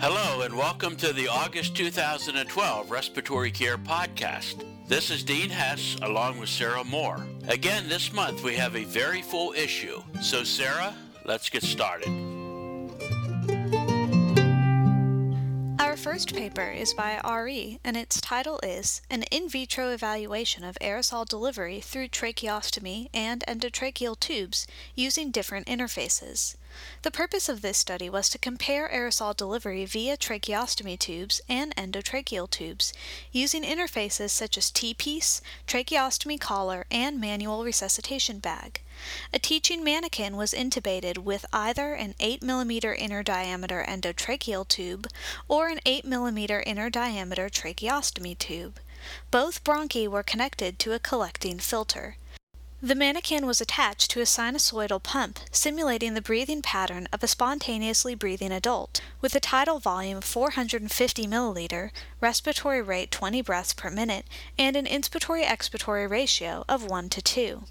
Hello, and welcome to the August 2012 Respiratory Care Podcast. This is Dean Hess along with Sarah Moore. Again, this month we have a very full issue. So, Sarah, let's get started. First paper is by Ari, and its title is An In Vitro Evaluation of Aerosol Delivery Through Tracheostomy and Endotracheal Tubes Using Different Interfaces. The purpose of this study was to compare aerosol delivery via tracheostomy tubes and endotracheal tubes using interfaces such as T-piece, tracheostomy collar, and manual resuscitation bag. A teaching mannequin was intubated with either an 8 mm inner diameter endotracheal tube or an 8 mm inner diameter tracheostomy tube. Both bronchi were connected to a collecting filter. The mannequin was attached to a sinusoidal pump, simulating the breathing pattern of a spontaneously breathing adult, with a tidal volume of 450 milliliter, respiratory rate 20 breaths per minute, and an inspiratory expiratory ratio of 1 to 2.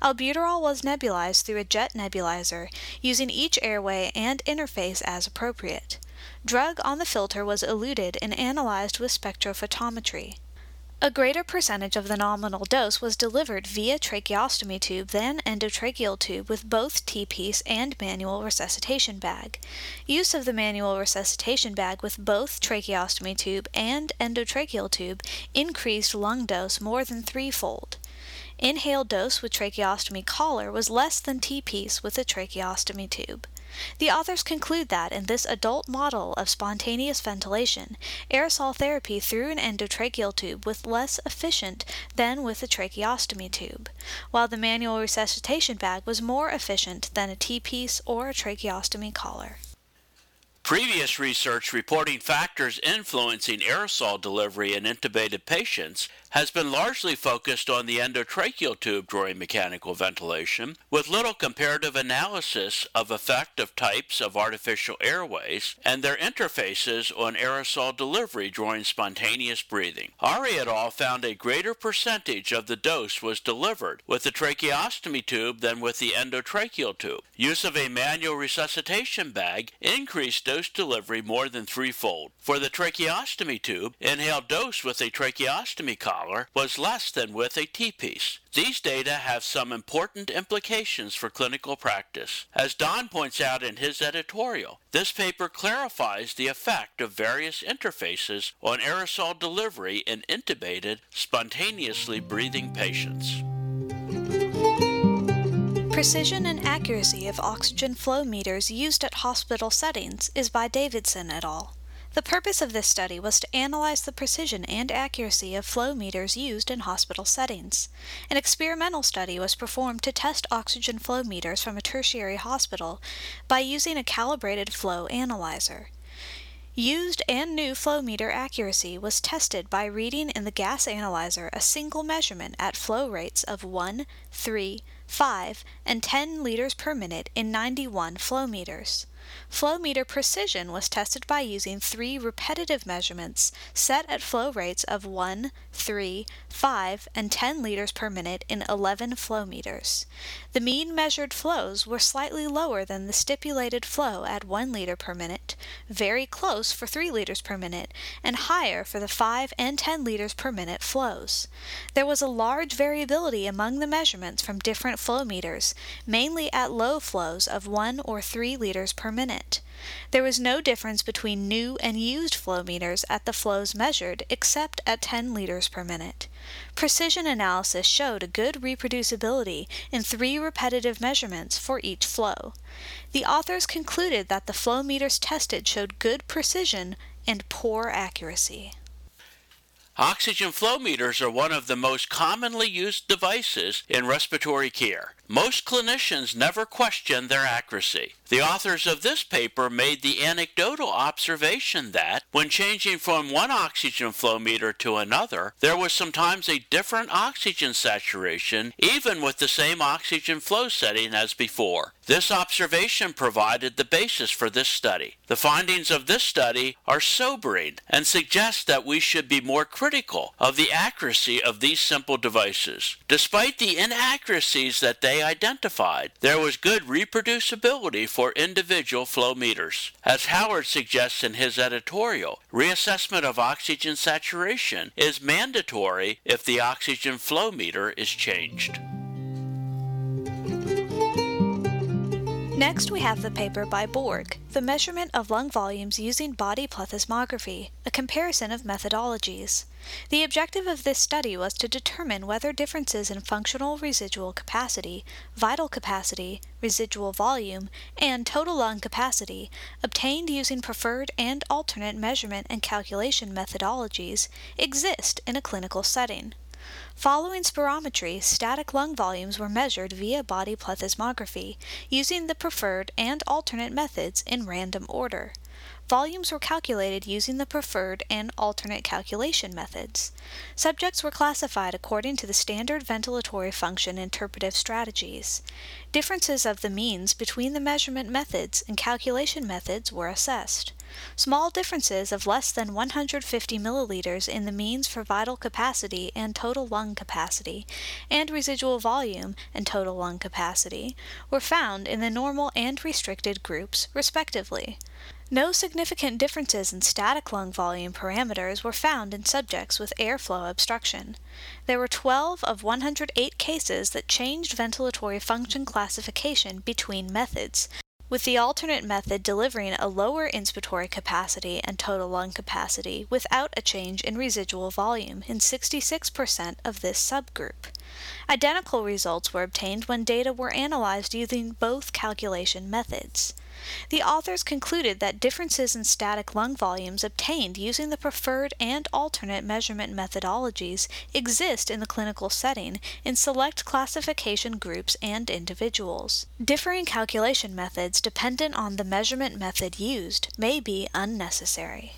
Albuterol was nebulized through a jet nebulizer, using each airway and interface as appropriate. Drug on the filter was eluted and analyzed with spectrophotometry. A greater percentage of the nominal dose was delivered via tracheostomy tube than endotracheal tube with both T-piece and manual resuscitation bag. Use of the manual resuscitation bag with both tracheostomy tube and endotracheal tube increased lung dose more than threefold. Inhaled dose with tracheostomy collar was less than T-piece with a tracheostomy tube. The authors conclude that in this adult model of spontaneous ventilation, aerosol therapy through an endotracheal tube was less efficient than with a tracheostomy tube, while the manual resuscitation bag was more efficient than a T-piece or a tracheostomy collar. Previous research reporting factors influencing aerosol delivery in intubated patients has been largely focused on the endotracheal tube during mechanical ventilation, with little comparative analysis of effective types of artificial airways and their interfaces on aerosol delivery during spontaneous breathing. Ari et al. found a greater percentage of the dose was delivered with the tracheostomy tube than with the endotracheal tube. Use of a manual resuscitation bag increased dose delivery more than threefold. For the tracheostomy tube, inhaled dose with a tracheostomy collar was less than with a T-piece. These data have some important implications for clinical practice. As Don points out in his editorial, this paper clarifies the effect of various interfaces on aerosol delivery in intubated, spontaneously breathing patients. Precision and accuracy of oxygen flow meters used at hospital settings is by Davidson et al. The purpose of this study was to analyze the precision and accuracy of flow meters used in hospital settings. An experimental study was performed to test oxygen flow meters from a tertiary hospital by using a calibrated flow analyzer. Used and new flow meter accuracy was tested by reading in the gas analyzer a single measurement at flow rates of 1, 3, 5, and 10 liters per minute in 91 flow meters. Flow meter precision was tested by using three repetitive measurements set at flow rates of 1, 3, 5, and 10 liters per minute in 11 flow meters. The mean measured flows were slightly lower than the stipulated flow at 1 liter per minute, very close for 3 liters per minute, and higher for the 5 and 10 liters per minute flows. There was a large variability among the measurements from different flow meters, mainly at low flows of 1 or 3 liters per minute. There was no difference between new and used flow meters at the flows measured except at 10 liters per minute. Precision analysis showed a good reproducibility in three repetitive measurements for each flow. The authors concluded that the flow meters tested showed good precision and poor accuracy. Oxygen flow meters are one of the most commonly used devices in respiratory care. Most clinicians never question their accuracy. The authors of this paper made the anecdotal observation that, when changing from one oxygen flow meter to another, there was sometimes a different oxygen saturation, even with the same oxygen flow setting as before. This observation provided the basis for this study. The findings of this study are sobering and suggest that we should be more critical of the accuracy of these simple devices. Despite the inaccuracies that they they identified there was good reproducibility for individual flow meters. As Howard suggests in his editorial, reassessment of oxygen saturation is mandatory if the oxygen flow meter is changed. Next, we have the paper by Borg, The Measurement of Lung Volumes Using Body Plethysmography, a comparison of methodologies. The objective of this study was to determine whether differences in functional residual capacity, vital capacity, residual volume, and total lung capacity, obtained using preferred and alternate measurement and calculation methodologies, exist in a clinical setting. Following spirometry, static lung volumes were measured via body plethysmography, using the preferred and alternate methods in random order. Volumes were calculated using the preferred and alternate calculation methods. Subjects were classified according to the standard ventilatory function interpretive strategies. Differences of the means between the measurement methods and calculation methods were assessed. Small differences of less than 150 milliliters in the means for vital capacity and total lung capacity, and residual volume and total lung capacity, were found in the normal and restricted groups, respectively. No significant differences in static lung volume parameters were found in subjects with airflow obstruction. There were 12 of 108 cases that changed ventilatory function classification between methods, with the alternate method delivering a lower inspiratory capacity and total lung capacity without a change in residual volume in 66% of this subgroup. Identical results were obtained when data were analyzed using both calculation methods. The authors concluded that differences in static lung volumes obtained using the preferred and alternate measurement methodologies exist in the clinical setting in select classification groups and individuals. Differing calculation methods dependent on the measurement method used may be unnecessary.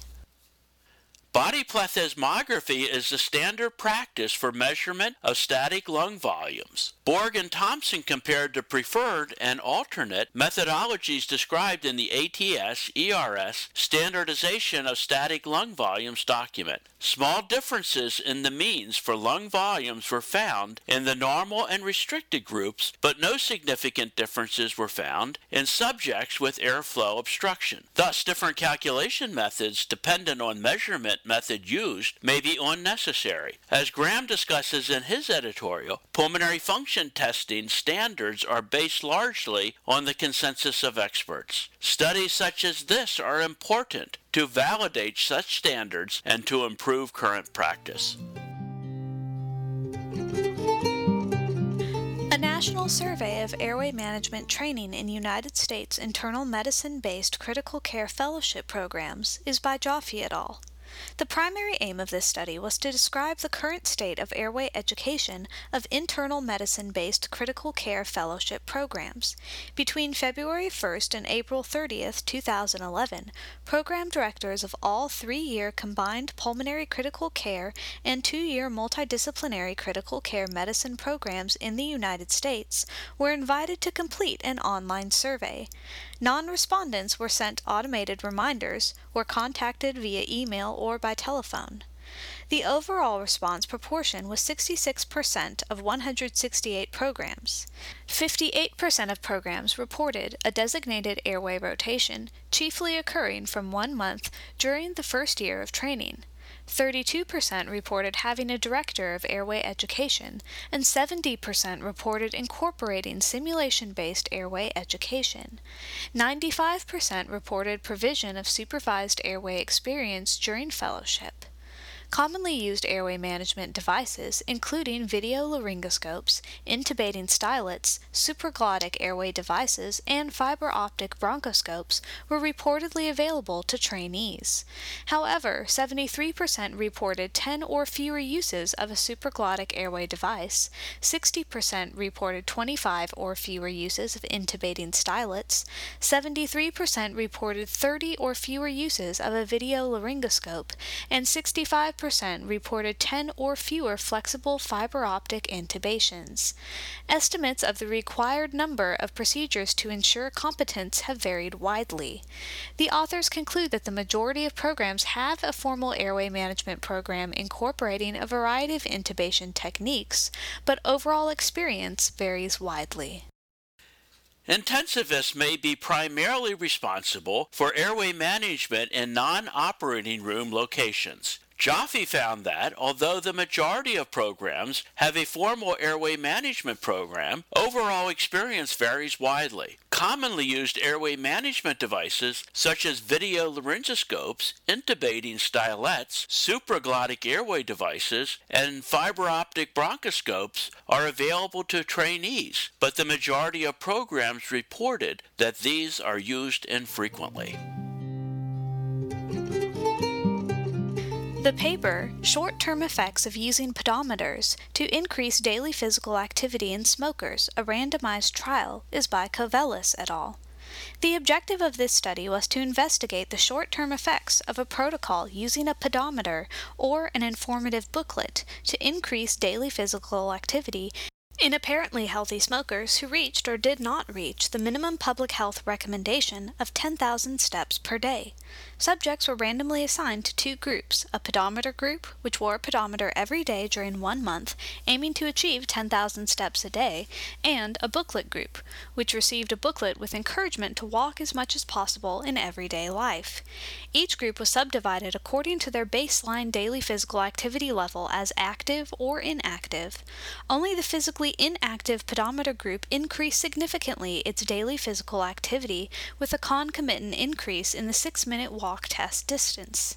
Body plethysmography is the standard practice for measurement of static lung volumes. Borg and Thompson compared the preferred and alternate methodologies described in the ATS ERS Standardization of Static Lung Volumes document. Small differences in the means for lung volumes were found in the normal and restricted groups, but no significant differences were found in subjects with airflow obstruction. Thus, different calculation methods dependent on measurement method used may be unnecessary. As Graham discusses in his editorial, pulmonary function testing standards are based largely on the consensus of experts. Studies such as this are important to validate such standards and to improve current practice. A national survey of airway management training in United States internal medicine based critical care fellowship programs is by Joffe et al. The primary aim of this study was to describe the current state of airway education of internal medicine based critical care fellowship programs. Between February 1st and April 30th, 2011, program directors of all three year combined pulmonary critical care and two year multidisciplinary critical care medicine programs in the United States were invited to complete an online survey. Non respondents were sent automated reminders, were contacted via email or by telephone. The overall response proportion was 66% of 168 programs. 58% of programs reported a designated airway rotation, chiefly occurring from one month during the first year of training. 32% reported having a director of airway education, and 70% reported incorporating simulation based airway education. 95% reported provision of supervised airway experience during fellowship. Commonly used airway management devices, including video laryngoscopes, intubating stylets, supraglottic airway devices, and fiber optic bronchoscopes, were reportedly available to trainees. However, 73% reported 10 or fewer uses of a supraglottic airway device, 60% reported 25 or fewer uses of intubating stylets, 73% reported 30 or fewer uses of a video laryngoscope, and 65 85% reported 10 or fewer flexible fiber optic intubations. Estimates of the required number of procedures to ensure competence have varied widely. The authors conclude that the majority of programs have a formal airway management program incorporating a variety of intubation techniques, but overall experience varies widely. Intensivists may be primarily responsible for airway management in non operating room locations. Joffe found that, although the majority of programs have a formal airway management program, overall experience varies widely. Commonly used airway management devices, such as video laryngoscopes, intubating stylets, supraglottic airway devices, and fiber optic bronchoscopes, are available to trainees, but the majority of programs reported that these are used infrequently. The paper, Short Term Effects of Using Pedometers to Increase Daily Physical Activity in Smokers, a randomized trial, is by Kovelis et al. The objective of this study was to investigate the short term effects of a protocol using a pedometer or an informative booklet to increase daily physical activity in apparently healthy smokers who reached or did not reach the minimum public health recommendation of 10,000 steps per day. Subjects were randomly assigned to two groups a pedometer group, which wore a pedometer every day during one month, aiming to achieve 10,000 steps a day, and a booklet group, which received a booklet with encouragement to walk as much as possible in everyday life. Each group was subdivided according to their baseline daily physical activity level as active or inactive. Only the physically inactive pedometer group increased significantly its daily physical activity with a concomitant increase in the six minute walk walk test distance.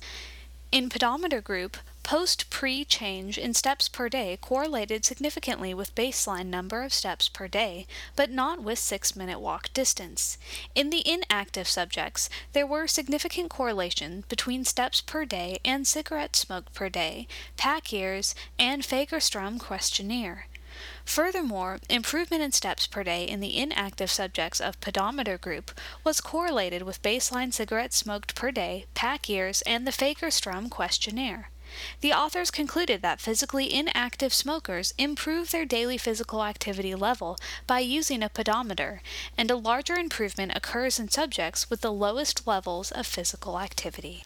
In pedometer group, post pre change in steps per day correlated significantly with baseline number of steps per day, but not with 6 minute walk distance. In the inactive subjects, there were significant correlation between steps per day and cigarette smoke per day, pack years, and Fagerstrom questionnaire. Furthermore, improvement in steps per day in the inactive subjects of pedometer group was correlated with baseline cigarettes smoked per day, pack years, and the Fagerstrom questionnaire. The authors concluded that physically inactive smokers improve their daily physical activity level by using a pedometer, and a larger improvement occurs in subjects with the lowest levels of physical activity.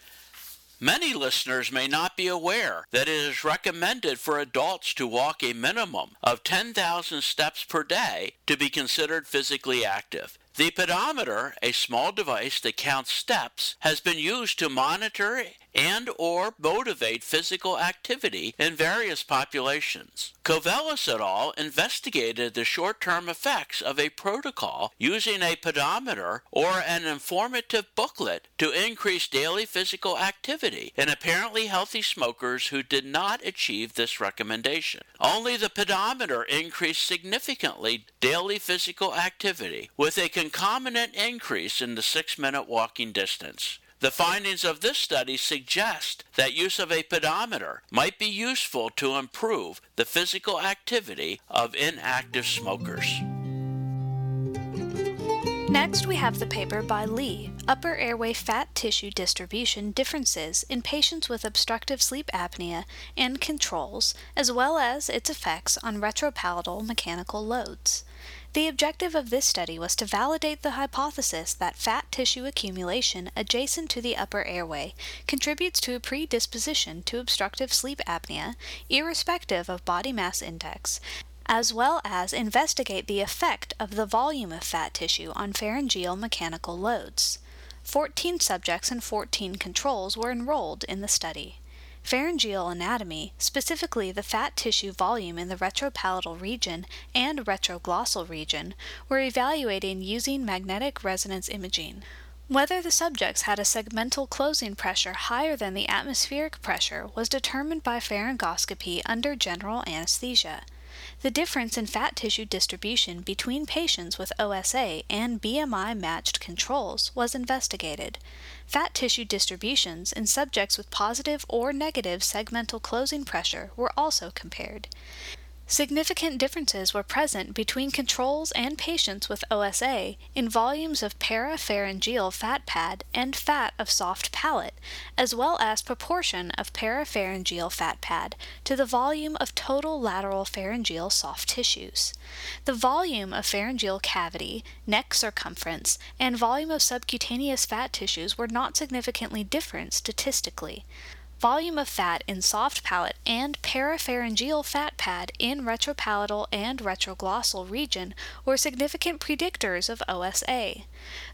Many listeners may not be aware that it is recommended for adults to walk a minimum of 10,000 steps per day to be considered physically active. The pedometer, a small device that counts steps, has been used to monitor and or motivate physical activity in various populations. Kovelis et al. investigated the short-term effects of a protocol using a pedometer or an informative booklet to increase daily physical activity in apparently healthy smokers who did not achieve this recommendation. Only the pedometer increased significantly daily physical activity with a concomitant increase in the six minute walking distance. The findings of this study suggest that use of a pedometer might be useful to improve the physical activity of inactive smokers. Next, we have the paper by Lee Upper Airway Fat Tissue Distribution Differences in Patients with Obstructive Sleep Apnea and Controls, as well as its effects on retropalatal mechanical loads. The objective of this study was to validate the hypothesis that fat tissue accumulation adjacent to the upper airway contributes to a predisposition to obstructive sleep apnea, irrespective of body mass index, as well as investigate the effect of the volume of fat tissue on pharyngeal mechanical loads. 14 subjects and 14 controls were enrolled in the study. Pharyngeal anatomy, specifically the fat tissue volume in the retropalatal region and retroglossal region, were evaluated using magnetic resonance imaging. Whether the subjects had a segmental closing pressure higher than the atmospheric pressure was determined by pharyngoscopy under general anesthesia. The difference in fat tissue distribution between patients with OSA and BMI matched controls was investigated. Fat tissue distributions in subjects with positive or negative segmental closing pressure were also compared. Significant differences were present between controls and patients with OSA in volumes of parapharyngeal fat pad and fat of soft palate, as well as proportion of parapharyngeal fat pad to the volume of total lateral pharyngeal soft tissues. The volume of pharyngeal cavity, neck circumference, and volume of subcutaneous fat tissues were not significantly different statistically volume of fat in soft palate and parapharyngeal fat pad in retropalatal and retroglossal region were significant predictors of OSA.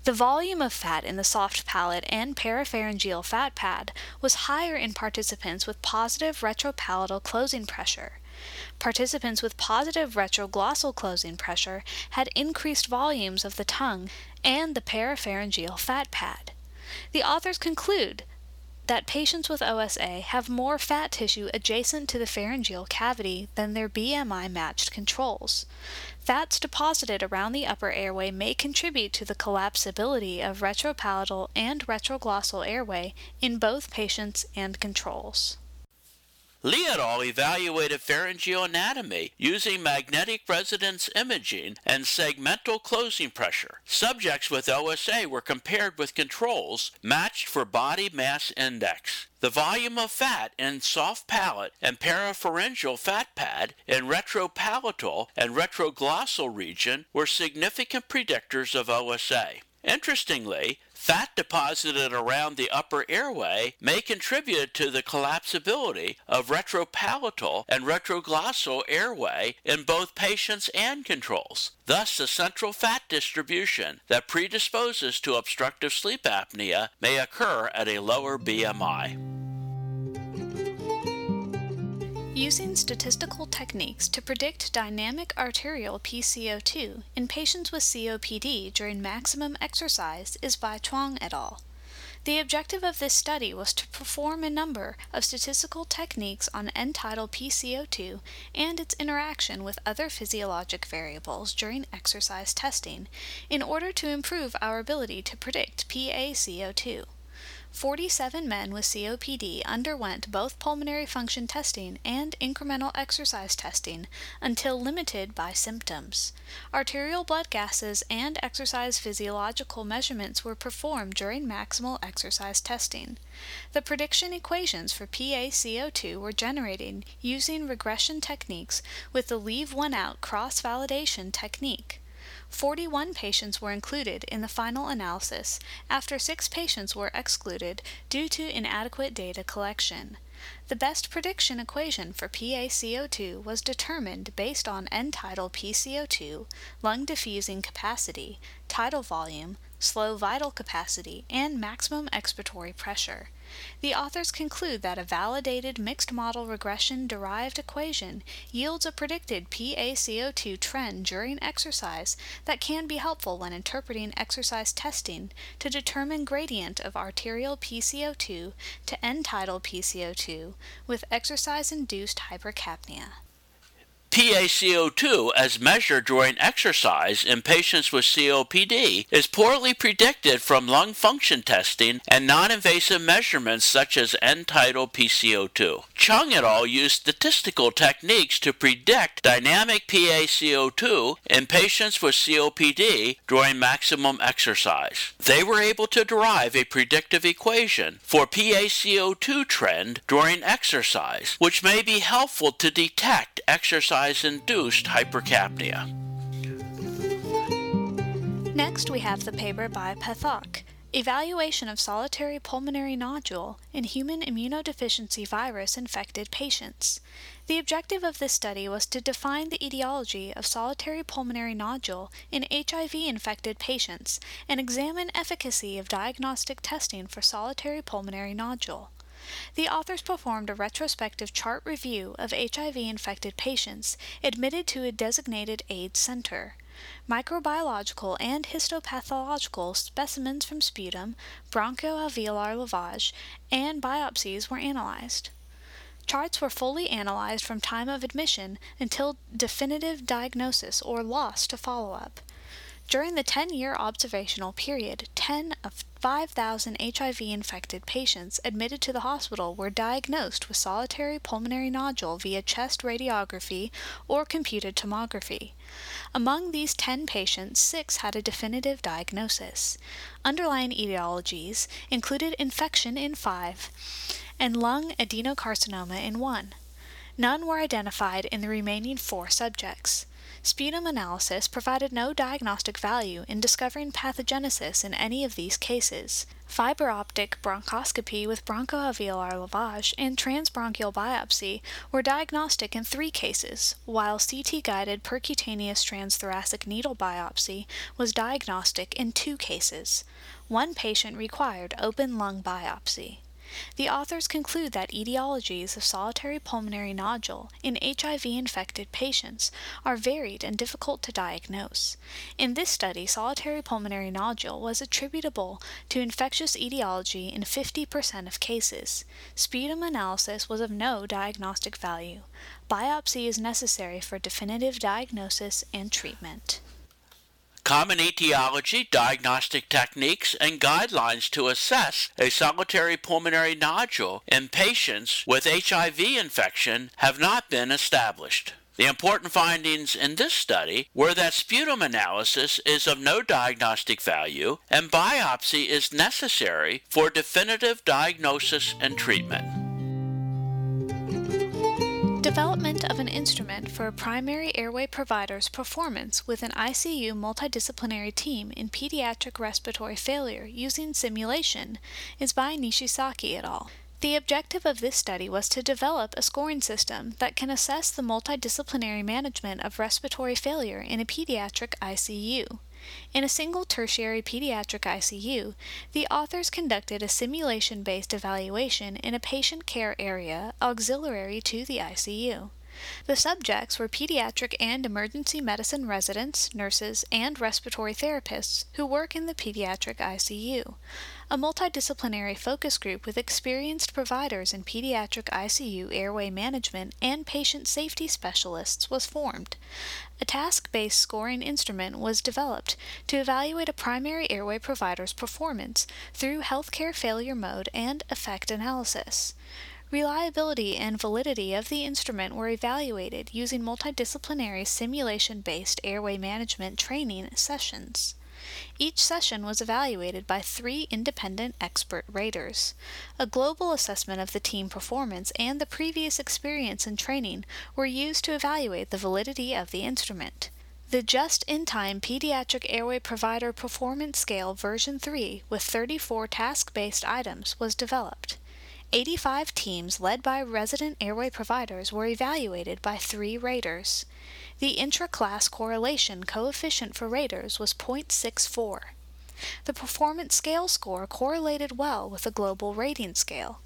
The volume of fat in the soft palate and parapharyngeal fat pad was higher in participants with positive retropalatal closing pressure. Participants with positive retroglossal closing pressure had increased volumes of the tongue and the parapharyngeal fat pad. The authors conclude that patients with OSA have more fat tissue adjacent to the pharyngeal cavity than their BMI matched controls. Fats deposited around the upper airway may contribute to the collapsibility of retropalatal and retroglossal airway in both patients and controls. Lee et al. evaluated pharyngeal anatomy using magnetic resonance imaging and segmental closing pressure. Subjects with OSA were compared with controls matched for body mass index. The volume of fat in soft palate and parapharyngeal fat pad in retropalatal and retroglossal region were significant predictors of OSA. Interestingly, Fat deposited around the upper airway may contribute to the collapsibility of retropalatal and retroglossal airway in both patients and controls. Thus, the central fat distribution that predisposes to obstructive sleep apnea may occur at a lower BMI. Using statistical techniques to predict dynamic arterial PCO2 in patients with COPD during maximum exercise is by Chuang et al. The objective of this study was to perform a number of statistical techniques on end tidal PCO2 and its interaction with other physiologic variables during exercise testing in order to improve our ability to predict PaCO2. 47 men with COPD underwent both pulmonary function testing and incremental exercise testing until limited by symptoms. Arterial blood gases and exercise physiological measurements were performed during maximal exercise testing. The prediction equations for PaCO2 were generated using regression techniques with the leave one out cross validation technique. 41 patients were included in the final analysis after six patients were excluded due to inadequate data collection. The best prediction equation for PaCO2 was determined based on end tidal PCO2, lung diffusing capacity, tidal volume, slow vital capacity, and maximum expiratory pressure. The authors conclude that a validated mixed model regression derived equation yields a predicted PaCO2 trend during exercise that can be helpful when interpreting exercise testing to determine gradient of arterial PCO2 to end tidal PCO2 with exercise induced hypercapnia. PaCO2 as measured during exercise in patients with COPD is poorly predicted from lung function testing and non-invasive measurements such as end-tidal PCO2. Chuang et al. used statistical techniques to predict dynamic PaCO2 in patients with COPD during maximum exercise. They were able to derive a predictive equation for PaCO2 trend during exercise, which may be helpful to detect exercise exercise-induced hypercapnia. Next, we have the paper by Pathak, Evaluation of solitary pulmonary nodule in human immunodeficiency virus infected patients. The objective of this study was to define the etiology of solitary pulmonary nodule in HIV infected patients and examine efficacy of diagnostic testing for solitary pulmonary nodule. The authors performed a retrospective chart review of HIV infected patients admitted to a designated AIDS center. Microbiological and histopathological specimens from sputum, bronchoalveolar lavage, and biopsies were analyzed. Charts were fully analyzed from time of admission until definitive diagnosis or loss to follow up. During the 10 year observational period, 10 of 5,000 HIV infected patients admitted to the hospital were diagnosed with solitary pulmonary nodule via chest radiography or computed tomography. Among these 10 patients, 6 had a definitive diagnosis. Underlying etiologies included infection in 5 and lung adenocarcinoma in 1. None were identified in the remaining 4 subjects. Sputum analysis provided no diagnostic value in discovering pathogenesis in any of these cases. Fiber optic bronchoscopy with bronchoalveolar lavage and transbronchial biopsy were diagnostic in three cases, while CT guided percutaneous transthoracic needle biopsy was diagnostic in two cases. One patient required open lung biopsy. The authors conclude that etiologies of solitary pulmonary nodule in HIV infected patients are varied and difficult to diagnose. In this study, solitary pulmonary nodule was attributable to infectious etiology in 50% of cases. Sputum analysis was of no diagnostic value. Biopsy is necessary for definitive diagnosis and treatment common etiology, diagnostic techniques, and guidelines to assess a solitary pulmonary nodule in patients with HIV infection have not been established. The important findings in this study were that sputum analysis is of no diagnostic value and biopsy is necessary for definitive diagnosis and treatment. Development of an instrument for a primary airway provider's performance with an ICU multidisciplinary team in pediatric respiratory failure using simulation is by Nishisaki et al. The objective of this study was to develop a scoring system that can assess the multidisciplinary management of respiratory failure in a pediatric ICU. In a single tertiary pediatric ICU, the authors conducted a simulation based evaluation in a patient care area auxiliary to the ICU. The subjects were pediatric and emergency medicine residents, nurses, and respiratory therapists who work in the pediatric ICU. A multidisciplinary focus group with experienced providers in pediatric ICU airway management and patient safety specialists was formed. A task based scoring instrument was developed to evaluate a primary airway provider's performance through healthcare failure mode and effect analysis. Reliability and validity of the instrument were evaluated using multidisciplinary simulation based airway management training sessions. Each session was evaluated by three independent expert raters. A global assessment of the team performance and the previous experience and training were used to evaluate the validity of the instrument. The Just in Time Pediatric Airway Provider Performance Scale version 3 with 34 task based items was developed. 85 teams led by resident airway providers were evaluated by three raters. The intra-class correlation coefficient for raters was 0.64. The performance scale score correlated well with the global rating scale.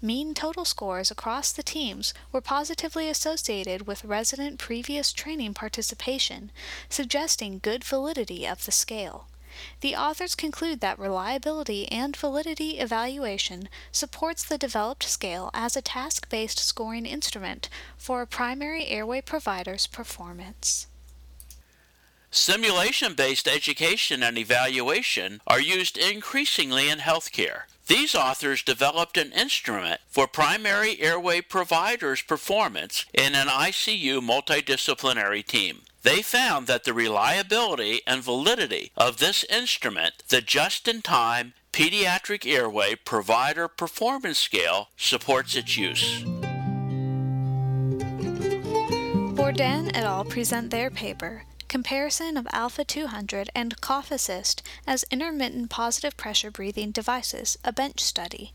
Mean total scores across the teams were positively associated with resident previous training participation, suggesting good validity of the scale. The authors conclude that reliability and validity evaluation supports the developed scale as a task based scoring instrument for a primary airway provider's performance. Simulation based education and evaluation are used increasingly in healthcare. These authors developed an instrument for primary airway providers' performance in an ICU multidisciplinary team. They found that the reliability and validity of this instrument, the just in time Pediatric Airway Provider Performance Scale, supports its use. Bourdin et al. present their paper, Comparison of Alpha 200 and Cough Assist as Intermittent Positive Pressure Breathing Devices, a bench study.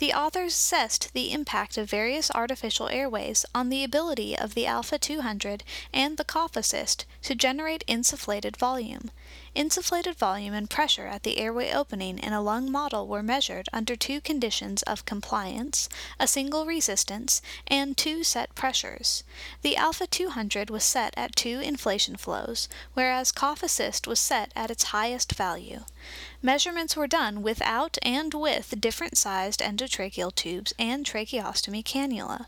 The authors assessed the impact of various artificial airways on the ability of the Alpha 200 and the cough assist to generate insufflated volume. Insufflated volume and pressure at the airway opening in a lung model were measured under two conditions of compliance, a single resistance, and two set pressures. The alpha 200 was set at two inflation flows, whereas cough assist was set at its highest value. Measurements were done without and with different sized endotracheal tubes and tracheostomy cannula.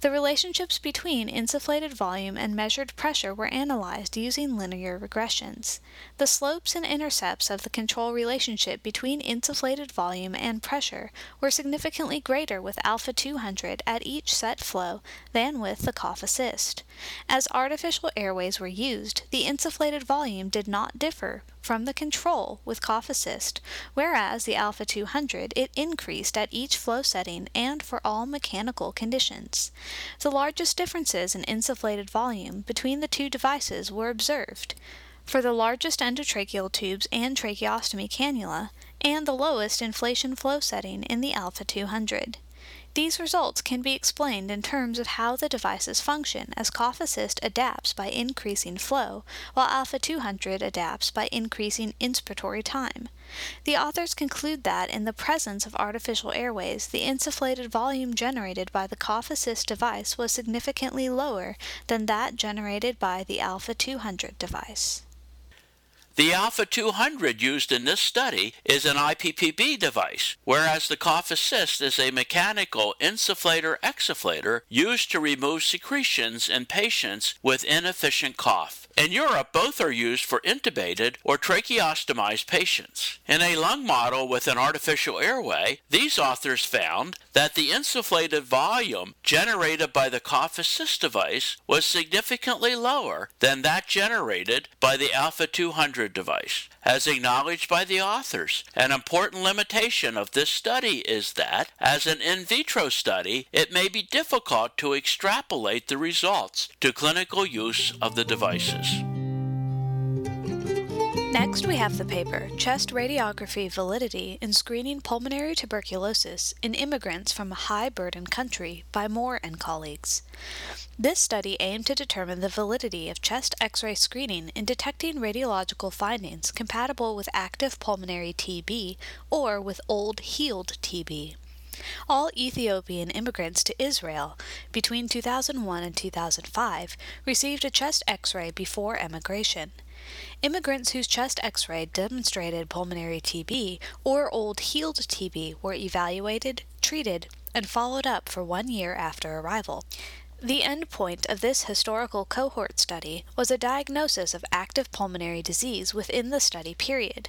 The relationships between insufflated volume and measured pressure were analyzed using linear regressions. The slopes and intercepts of the control relationship between insufflated volume and pressure were significantly greater with alpha 200 at each set flow than with the cough assist. As artificial airways were used, the insufflated volume did not differ from the control with cough assist, whereas the alpha 200 it increased at each flow setting and for all mechanical conditions. The largest differences in insufflated volume between the two devices were observed for the largest endotracheal tubes and tracheostomy cannula, and the lowest inflation flow setting in the alpha 200. These results can be explained in terms of how the devices function as Cough Assist adapts by increasing flow, while Alpha 200 adapts by increasing inspiratory time. The authors conclude that in the presence of artificial airways, the insufflated volume generated by the Cough Assist device was significantly lower than that generated by the Alpha 200 device. The Alpha 200 used in this study is an IPPB device, whereas the Cough Assist is a mechanical insufflator exsufflator used to remove secretions in patients with inefficient cough. In Europe, both are used for intubated or tracheostomized patients. In a lung model with an artificial airway, these authors found that the insufflated volume generated by the cough assist device was significantly lower than that generated by the Alpha 200 device. As acknowledged by the authors, an important limitation of this study is that, as an in vitro study, it may be difficult to extrapolate the results to clinical use of the devices. Next, we have the paper Chest Radiography Validity in Screening Pulmonary Tuberculosis in Immigrants from a High Burden Country by Moore and colleagues. This study aimed to determine the validity of chest x ray screening in detecting radiological findings compatible with active pulmonary TB or with old healed TB. All Ethiopian immigrants to Israel between 2001 and 2005 received a chest x ray before emigration. Immigrants whose chest x ray demonstrated pulmonary TB or old healed TB were evaluated, treated, and followed up for one year after arrival. The endpoint of this historical cohort study was a diagnosis of active pulmonary disease within the study period.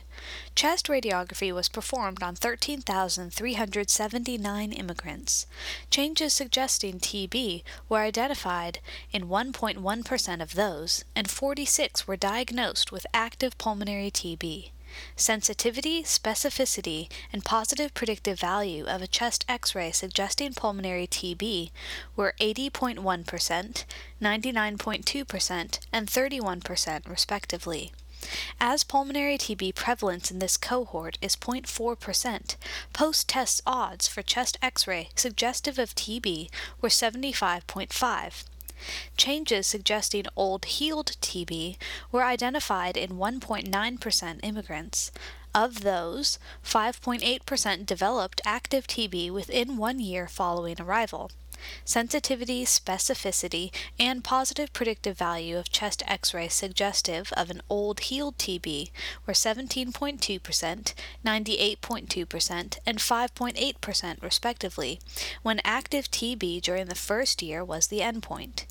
Chest radiography was performed on 13,379 immigrants. Changes suggesting TB were identified in 1.1% of those, and 46 were diagnosed with active pulmonary TB. Sensitivity, specificity, and positive predictive value of a chest x ray suggesting pulmonary TB were 80.1%, 99.2%, and 31%, respectively. As pulmonary TB prevalence in this cohort is 0.4%, post test odds for chest x ray suggestive of TB were 75.5. Changes suggesting old healed TB were identified in 1.9% immigrants. Of those, 5.8% developed active TB within one year following arrival. Sensitivity, specificity, and positive predictive value of chest x ray suggestive of an old healed TB were 17.2%, 98.2%, and 5.8% respectively, when active TB during the first year was the endpoint.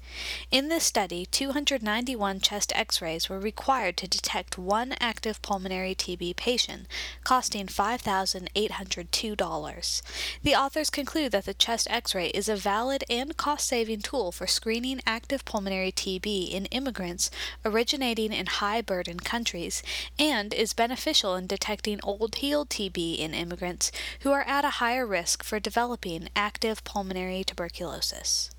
In this study, 291 chest x rays were required to detect one active pulmonary TB patient, costing $5,802. The authors conclude that the chest x ray is a valid and cost saving tool for screening active pulmonary TB in immigrants originating in high burden countries and is beneficial in detecting old healed TB in immigrants who are at a higher risk for developing active pulmonary tuberculosis.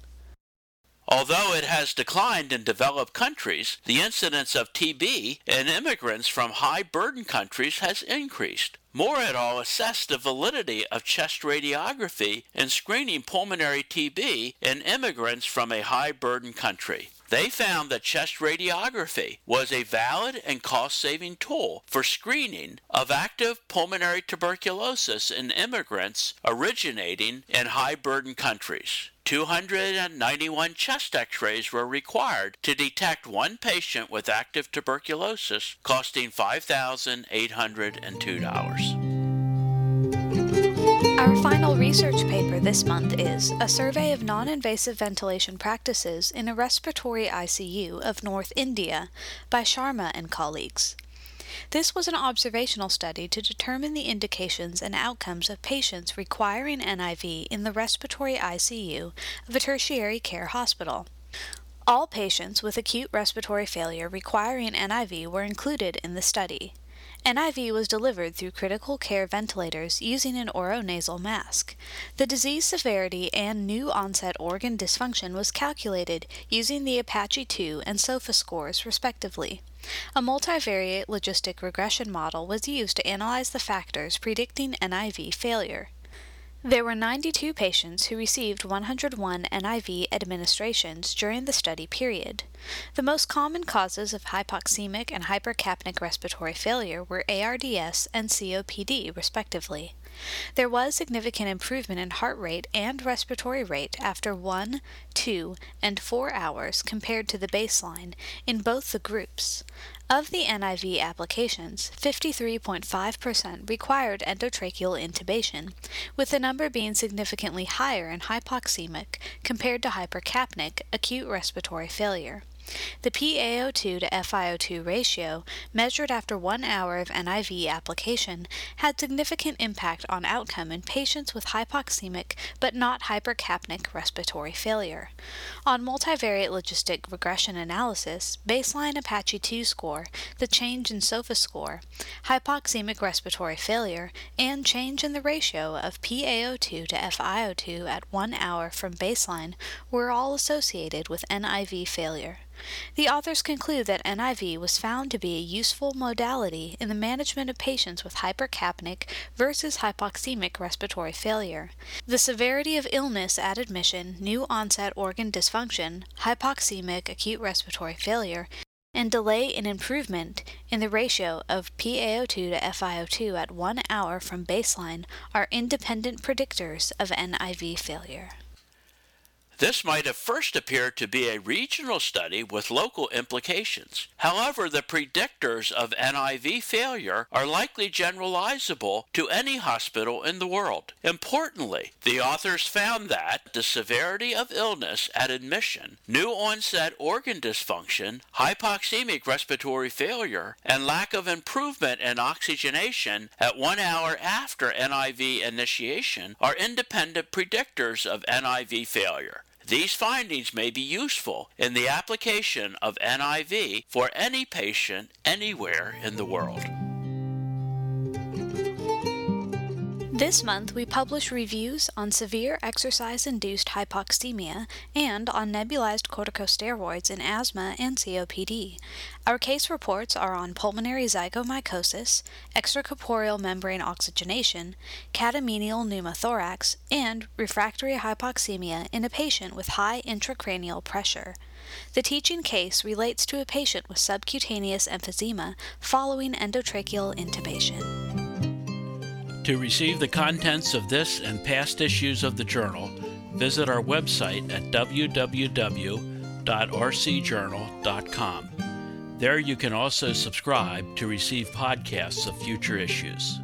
Although it has declined in developed countries, the incidence of TB in immigrants from high burden countries has increased. Moore et al. assessed the validity of chest radiography in screening pulmonary TB in immigrants from a high burden country. They found that chest radiography was a valid and cost saving tool for screening of active pulmonary tuberculosis in immigrants originating in high burden countries. 291 chest x rays were required to detect one patient with active tuberculosis, costing $5,802. Our final research paper this month is A Survey of Non Invasive Ventilation Practices in a Respiratory ICU of North India by Sharma and colleagues. This was an observational study to determine the indications and outcomes of patients requiring NIV in the respiratory ICU of a tertiary care hospital. All patients with acute respiratory failure requiring NIV were included in the study. NIV was delivered through critical care ventilators using an oronasal mask. The disease severity and new onset organ dysfunction was calculated using the Apache 2 and SOFA scores, respectively. A multivariate logistic regression model was used to analyze the factors predicting NIV failure. There were 92 patients who received 101 NIV administrations during the study period. The most common causes of hypoxemic and hypercapnic respiratory failure were ARDS and COPD, respectively. There was significant improvement in heart rate and respiratory rate after 1, 2, and 4 hours compared to the baseline in both the groups. Of the NIV applications, 53.5% required endotracheal intubation, with the number being significantly higher in hypoxemic compared to hypercapnic acute respiratory failure. The PaO2 to FiO2 ratio, measured after one hour of NIV application, had significant impact on outcome in patients with hypoxemic but not hypercapnic respiratory failure. On multivariate logistic regression analysis, baseline Apache 2 score, the change in SOFA score, hypoxemic respiratory failure, and change in the ratio of PaO2 to FiO2 at one hour from baseline were all associated with NIV failure. The authors conclude that NIV was found to be a useful modality in the management of patients with hypercapnic versus hypoxemic respiratory failure. The severity of illness at admission, new onset organ dysfunction, hypoxemic acute respiratory failure, and delay in improvement in the ratio of PaO2 to FiO2 at one hour from baseline are independent predictors of NIV failure. This might have first appeared to be a regional study with local implications. However, the predictors of NIV failure are likely generalizable to any hospital in the world. Importantly, the authors found that the severity of illness at admission, new onset organ dysfunction, hypoxemic respiratory failure, and lack of improvement in oxygenation at one hour after NIV initiation are independent predictors of NIV failure. These findings may be useful in the application of NIV for any patient anywhere in the world. This month, we publish reviews on severe exercise induced hypoxemia and on nebulized corticosteroids in asthma and COPD. Our case reports are on pulmonary zygomycosis, extracorporeal membrane oxygenation, catamenial pneumothorax, and refractory hypoxemia in a patient with high intracranial pressure. The teaching case relates to a patient with subcutaneous emphysema following endotracheal intubation. To receive the contents of this and past issues of the journal, visit our website at www.rcjournal.com. There you can also subscribe to receive podcasts of future issues.